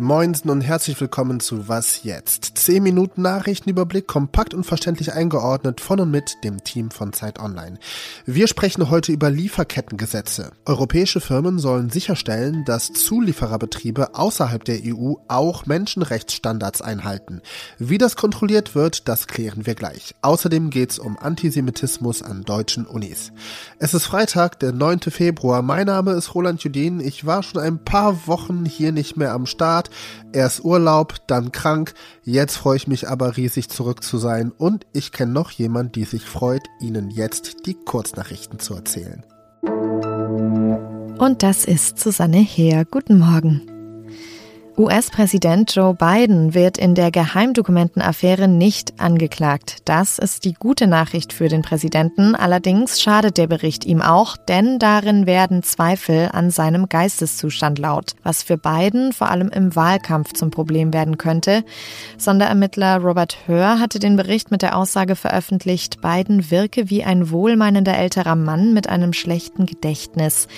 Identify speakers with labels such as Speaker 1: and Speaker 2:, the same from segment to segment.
Speaker 1: Moinsen und herzlich willkommen zu Was jetzt? 10 Minuten Nachrichtenüberblick, kompakt und verständlich eingeordnet von und mit dem Team von Zeit Online. Wir sprechen heute über Lieferkettengesetze. Europäische Firmen sollen sicherstellen, dass Zuliefererbetriebe außerhalb der EU auch Menschenrechtsstandards einhalten. Wie das kontrolliert wird, das klären wir gleich. Außerdem geht's um Antisemitismus an deutschen Unis. Es ist Freitag, der 9. Februar. Mein Name ist Roland Judin. Ich war schon ein paar Wochen hier nicht mehr am Start. Erst Urlaub, dann krank. Jetzt freue ich mich aber riesig zurück zu sein und ich kenne noch jemand, die sich freut, Ihnen jetzt die Kurznachrichten zu erzählen.
Speaker 2: Und das ist Susanne Heer. Guten Morgen. US-Präsident Joe Biden wird in der Geheimdokumentenaffäre nicht angeklagt. Das ist die gute Nachricht für den Präsidenten. Allerdings schadet der Bericht ihm auch, denn darin werden Zweifel an seinem Geisteszustand laut, was für Biden vor allem im Wahlkampf zum Problem werden könnte. Sonderermittler Robert Hör hatte den Bericht mit der Aussage veröffentlicht, Biden wirke wie ein wohlmeinender älterer Mann mit einem schlechten Gedächtnis.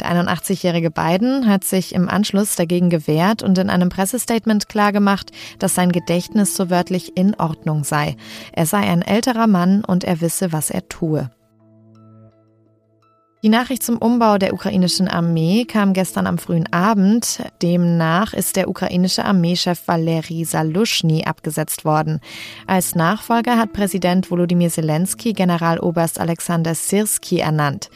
Speaker 2: Der 81-jährige Biden hat sich im Anschluss dagegen gewehrt und in einem Pressestatement klargemacht, dass sein Gedächtnis so wörtlich in Ordnung sei. Er sei ein älterer Mann und er wisse, was er tue. Die Nachricht zum Umbau der ukrainischen Armee kam gestern am frühen Abend. Demnach ist der ukrainische Armeechef Valery Salushny abgesetzt worden. Als Nachfolger hat Präsident Volodymyr Zelensky Generaloberst Alexander Sirski ernannt.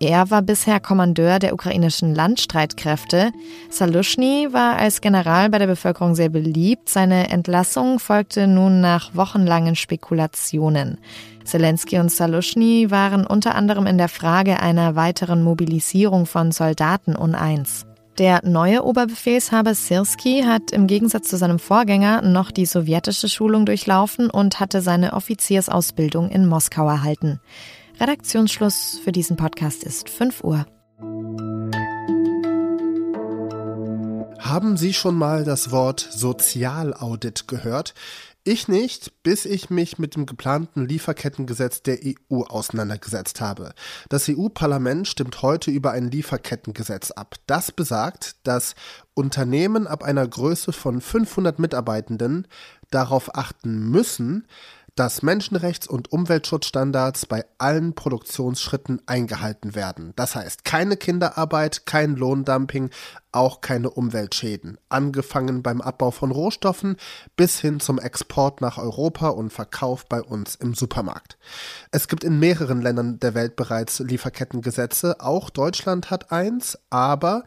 Speaker 2: Er war bisher Kommandeur der ukrainischen Landstreitkräfte. Salushny war als General bei der Bevölkerung sehr beliebt. Seine Entlassung folgte nun nach wochenlangen Spekulationen. Zelensky und Salushny waren unter anderem in der Frage einer weiteren Mobilisierung von Soldaten uneins. Der neue Oberbefehlshaber Sirski hat im Gegensatz zu seinem Vorgänger noch die sowjetische Schulung durchlaufen und hatte seine Offiziersausbildung in Moskau erhalten. Redaktionsschluss für diesen Podcast ist 5 Uhr.
Speaker 1: Haben Sie schon mal das Wort Sozialaudit gehört? Ich nicht, bis ich mich mit dem geplanten Lieferkettengesetz der EU auseinandergesetzt habe. Das EU-Parlament stimmt heute über ein Lieferkettengesetz ab. Das besagt, dass Unternehmen ab einer Größe von 500 Mitarbeitenden darauf achten müssen, dass Menschenrechts- und Umweltschutzstandards bei allen Produktionsschritten eingehalten werden. Das heißt, keine Kinderarbeit, kein Lohndumping, auch keine Umweltschäden. Angefangen beim Abbau von Rohstoffen bis hin zum Export nach Europa und Verkauf bei uns im Supermarkt. Es gibt in mehreren Ländern der Welt bereits Lieferkettengesetze. Auch Deutschland hat eins, aber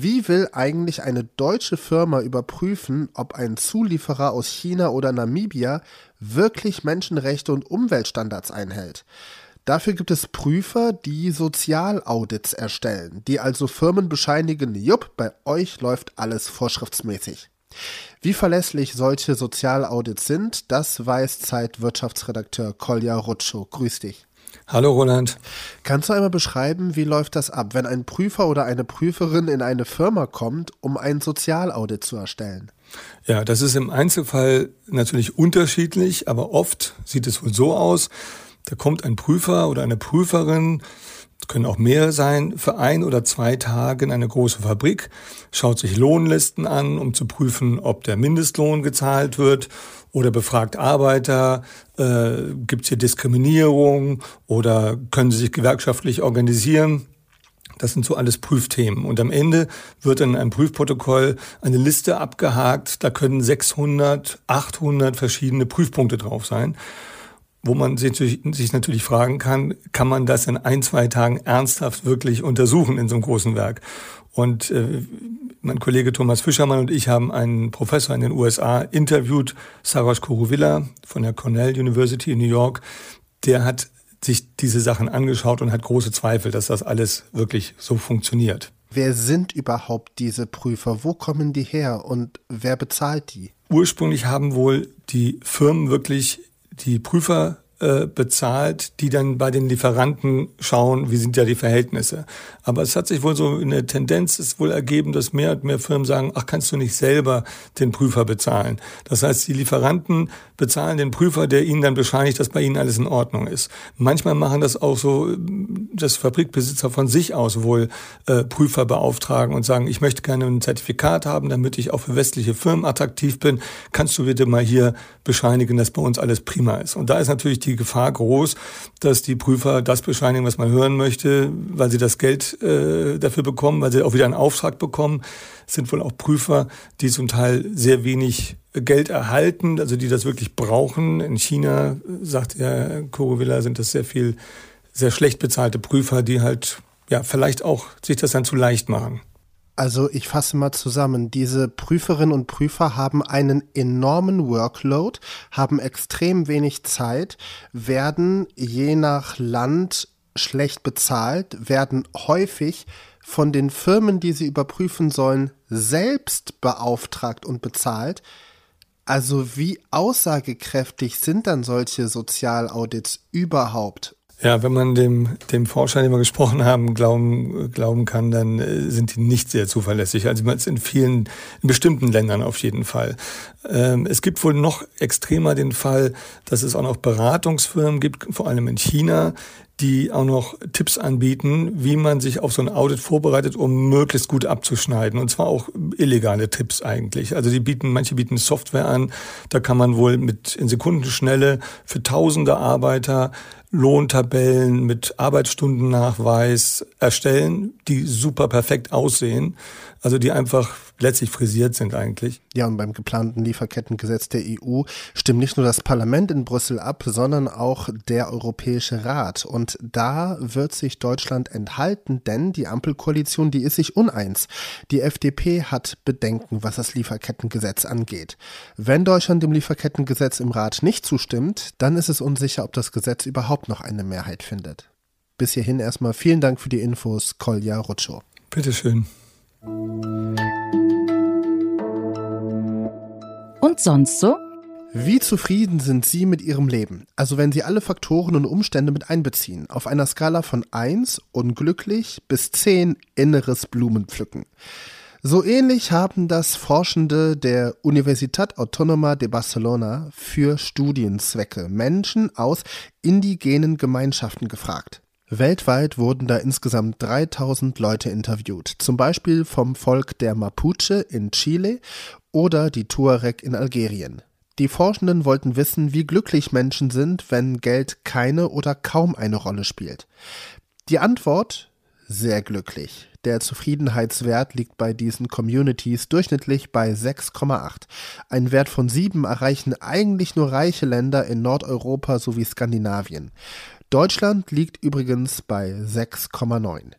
Speaker 1: wie will eigentlich eine deutsche Firma überprüfen, ob ein Zulieferer aus China oder Namibia wirklich Menschenrechte und Umweltstandards einhält? Dafür gibt es Prüfer, die Sozialaudits erstellen, die also Firmen bescheinigen, jupp, bei euch läuft alles vorschriftsmäßig. Wie verlässlich solche Sozialaudits sind, das weiß Zeitwirtschaftsredakteur Kolja Rutschow. Grüß dich.
Speaker 3: Hallo Roland.
Speaker 1: Kannst du einmal beschreiben, wie läuft das ab, wenn ein Prüfer oder eine Prüferin in eine Firma kommt, um ein Sozialaudit zu erstellen?
Speaker 3: Ja, das ist im Einzelfall natürlich unterschiedlich, aber oft sieht es wohl so aus, da kommt ein Prüfer oder eine Prüferin können auch mehr sein, für ein oder zwei Tage in eine große Fabrik, schaut sich Lohnlisten an, um zu prüfen, ob der Mindestlohn gezahlt wird oder befragt Arbeiter, äh, gibt es hier Diskriminierung oder können sie sich gewerkschaftlich organisieren. Das sind so alles Prüfthemen. Und am Ende wird in einem Prüfprotokoll eine Liste abgehakt. Da können 600, 800 verschiedene Prüfpunkte drauf sein wo man sich natürlich fragen kann, kann man das in ein, zwei Tagen ernsthaft wirklich untersuchen in so einem großen Werk? Und äh, mein Kollege Thomas Fischermann und ich haben einen Professor in den USA interviewt, Sarosh Kuruvilla von der Cornell University in New York. Der hat sich diese Sachen angeschaut und hat große Zweifel, dass das alles wirklich so funktioniert.
Speaker 1: Wer sind überhaupt diese Prüfer? Wo kommen die her und wer bezahlt die?
Speaker 3: Ursprünglich haben wohl die Firmen wirklich die Prüfer äh, bezahlt, die dann bei den Lieferanten schauen, wie sind ja die Verhältnisse. Aber es hat sich wohl so eine Tendenz ist wohl ergeben, dass mehr und mehr Firmen sagen, ach, kannst du nicht selber den Prüfer bezahlen. Das heißt, die Lieferanten bezahlen den Prüfer, der ihnen dann bescheinigt, dass bei ihnen alles in Ordnung ist. Manchmal machen das auch so, dass Fabrikbesitzer von sich aus wohl äh, Prüfer beauftragen und sagen, ich möchte gerne ein Zertifikat haben, damit ich auch für westliche Firmen attraktiv bin. Kannst du bitte mal hier bescheinigen, dass bei uns alles prima ist? Und da ist natürlich die Gefahr groß, dass die Prüfer das bescheinigen, was man hören möchte, weil sie das Geld äh, dafür bekommen, weil sie auch wieder einen Auftrag bekommen. Es sind wohl auch Prüfer, die zum Teil sehr wenig Geld erhalten, also die das wirklich brauchen. In China, sagt Herr Kurovilla, sind das sehr viel, sehr schlecht bezahlte Prüfer, die halt ja vielleicht auch sich das dann zu leicht machen.
Speaker 1: Also ich fasse mal zusammen, diese Prüferinnen und Prüfer haben einen enormen Workload, haben extrem wenig Zeit, werden je nach Land schlecht bezahlt, werden häufig von den Firmen, die sie überprüfen sollen, selbst beauftragt und bezahlt. Also wie aussagekräftig sind dann solche Sozialaudits überhaupt?
Speaker 3: Ja, wenn man dem, dem Forscher, den wir gesprochen haben, glauben, glauben kann, dann äh, sind die nicht sehr zuverlässig. Also in vielen, in bestimmten Ländern auf jeden Fall. Ähm, es gibt wohl noch extremer den Fall, dass es auch noch Beratungsfirmen gibt, vor allem in China, die auch noch Tipps anbieten, wie man sich auf so ein Audit vorbereitet, um möglichst gut abzuschneiden. Und zwar auch illegale Tipps eigentlich. Also die bieten, manche bieten Software an, da kann man wohl mit in Sekundenschnelle für tausende Arbeiter Lohntabellen mit Arbeitsstundennachweis erstellen, die super perfekt aussehen, also die einfach letztlich frisiert sind eigentlich.
Speaker 1: Ja, und beim geplanten Lieferkettengesetz der EU stimmt nicht nur das Parlament in Brüssel ab, sondern auch der Europäische Rat. Und da wird sich Deutschland enthalten, denn die Ampelkoalition, die ist sich uneins. Die FDP hat Bedenken, was das Lieferkettengesetz angeht. Wenn Deutschland dem Lieferkettengesetz im Rat nicht zustimmt, dann ist es unsicher, ob das Gesetz überhaupt noch eine Mehrheit findet. Bis hierhin erstmal vielen Dank für die Infos, Kolja Rutschow.
Speaker 3: Bitteschön.
Speaker 2: Und sonst so?
Speaker 1: Wie zufrieden sind Sie mit Ihrem Leben? Also wenn Sie alle Faktoren und Umstände mit einbeziehen, auf einer Skala von 1 unglücklich bis 10 inneres Blumenpflücken. So ähnlich haben das Forschende der Universitat Autónoma de Barcelona für Studienzwecke Menschen aus indigenen Gemeinschaften gefragt. Weltweit wurden da insgesamt 3000 Leute interviewt, zum Beispiel vom Volk der Mapuche in Chile oder die Tuareg in Algerien. Die Forschenden wollten wissen, wie glücklich Menschen sind, wenn Geld keine oder kaum eine Rolle spielt. Die Antwort sehr glücklich. Der Zufriedenheitswert liegt bei diesen Communities durchschnittlich bei 6,8. Ein Wert von 7 erreichen eigentlich nur reiche Länder in Nordeuropa sowie Skandinavien. Deutschland liegt übrigens bei 6,9.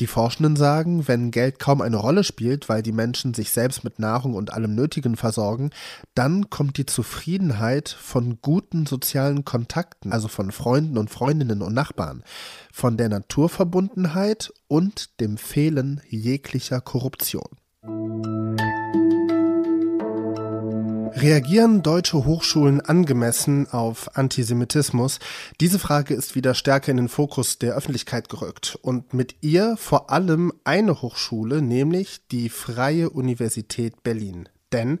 Speaker 1: Die Forschenden sagen, wenn Geld kaum eine Rolle spielt, weil die Menschen sich selbst mit Nahrung und allem Nötigen versorgen, dann kommt die Zufriedenheit von guten sozialen Kontakten, also von Freunden und Freundinnen und Nachbarn, von der Naturverbundenheit und dem Fehlen jeglicher Korruption. Reagieren deutsche Hochschulen angemessen auf Antisemitismus? Diese Frage ist wieder stärker in den Fokus der Öffentlichkeit gerückt und mit ihr vor allem eine Hochschule, nämlich die Freie Universität Berlin. Denn,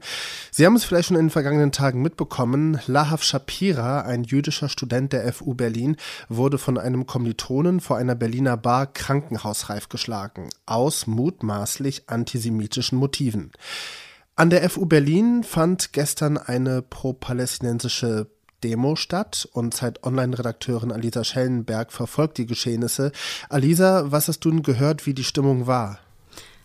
Speaker 1: Sie haben es vielleicht schon in den vergangenen Tagen mitbekommen, Lahav Shapira, ein jüdischer Student der FU Berlin, wurde von einem Kommilitonen vor einer Berliner Bar krankenhausreif geschlagen, aus mutmaßlich antisemitischen Motiven. An der FU Berlin fand gestern eine pro-palästinensische Demo statt und Zeit-Online-Redakteurin Alisa Schellenberg verfolgt die Geschehnisse. Alisa, was hast du gehört, wie die Stimmung war?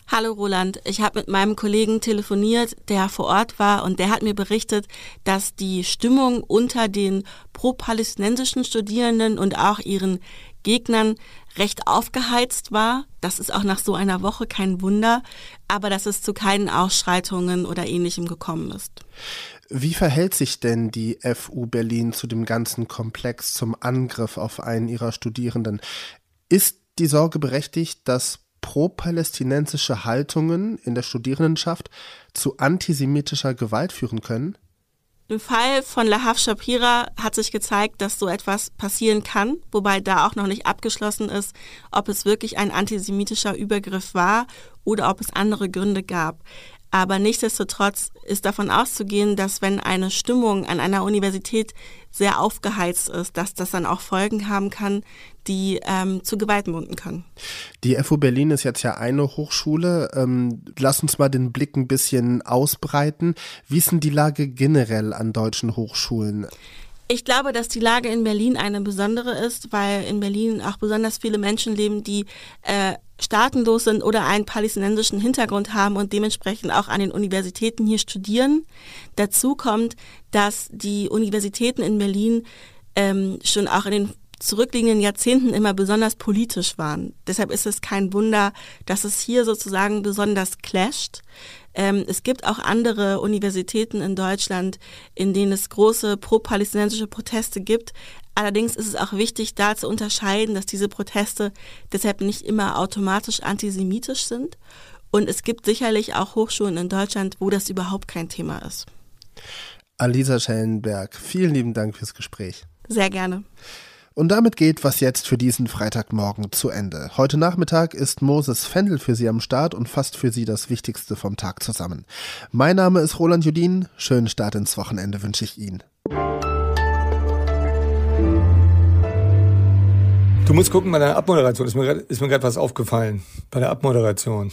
Speaker 4: Hallo Roland, ich habe mit meinem Kollegen telefoniert, der vor Ort war und der hat mir berichtet, dass die Stimmung unter den pro-palästinensischen Studierenden und auch ihren Gegnern recht aufgeheizt war. Das ist auch nach so einer Woche kein Wunder, aber dass es zu keinen Ausschreitungen oder ähnlichem gekommen ist.
Speaker 1: Wie verhält sich denn die FU Berlin zu dem ganzen Komplex zum Angriff auf einen ihrer Studierenden? Ist die Sorge berechtigt, dass pro-palästinensische Haltungen in der Studierendenschaft zu antisemitischer Gewalt führen können?
Speaker 4: Im Fall von Lahav Shapira hat sich gezeigt, dass so etwas passieren kann, wobei da auch noch nicht abgeschlossen ist, ob es wirklich ein antisemitischer Übergriff war oder ob es andere Gründe gab. Aber nichtsdestotrotz ist davon auszugehen, dass wenn eine Stimmung an einer Universität sehr aufgeheizt ist, dass das dann auch Folgen haben kann, die ähm, zu Gewalt munden können.
Speaker 1: Die FU Berlin ist jetzt ja eine Hochschule. Ähm, lass uns mal den Blick ein bisschen ausbreiten. Wie ist denn die Lage generell an deutschen Hochschulen?
Speaker 4: Ich glaube, dass die Lage in Berlin eine besondere ist, weil in Berlin auch besonders viele Menschen leben, die äh, staatenlos sind oder einen palästinensischen Hintergrund haben und dementsprechend auch an den Universitäten hier studieren. Dazu kommt, dass die Universitäten in Berlin ähm, schon auch in den zurückliegenden Jahrzehnten immer besonders politisch waren. Deshalb ist es kein Wunder, dass es hier sozusagen besonders clasht. Ähm, es gibt auch andere Universitäten in Deutschland, in denen es große pro-palästinensische Proteste gibt. Allerdings ist es auch wichtig, da zu unterscheiden, dass diese Proteste deshalb nicht immer automatisch antisemitisch sind. Und es gibt sicherlich auch Hochschulen in Deutschland, wo das überhaupt kein Thema ist.
Speaker 1: Alisa Schellenberg, vielen lieben Dank fürs Gespräch.
Speaker 4: Sehr gerne.
Speaker 1: Und damit geht was jetzt für diesen Freitagmorgen zu Ende. Heute Nachmittag ist Moses Fendel für Sie am Start und fasst für Sie das Wichtigste vom Tag zusammen. Mein Name ist Roland Judin. Schönen Start ins Wochenende wünsche ich Ihnen.
Speaker 3: Du musst gucken bei deiner Abmoderation. Ist mir gerade was aufgefallen. Bei der Abmoderation.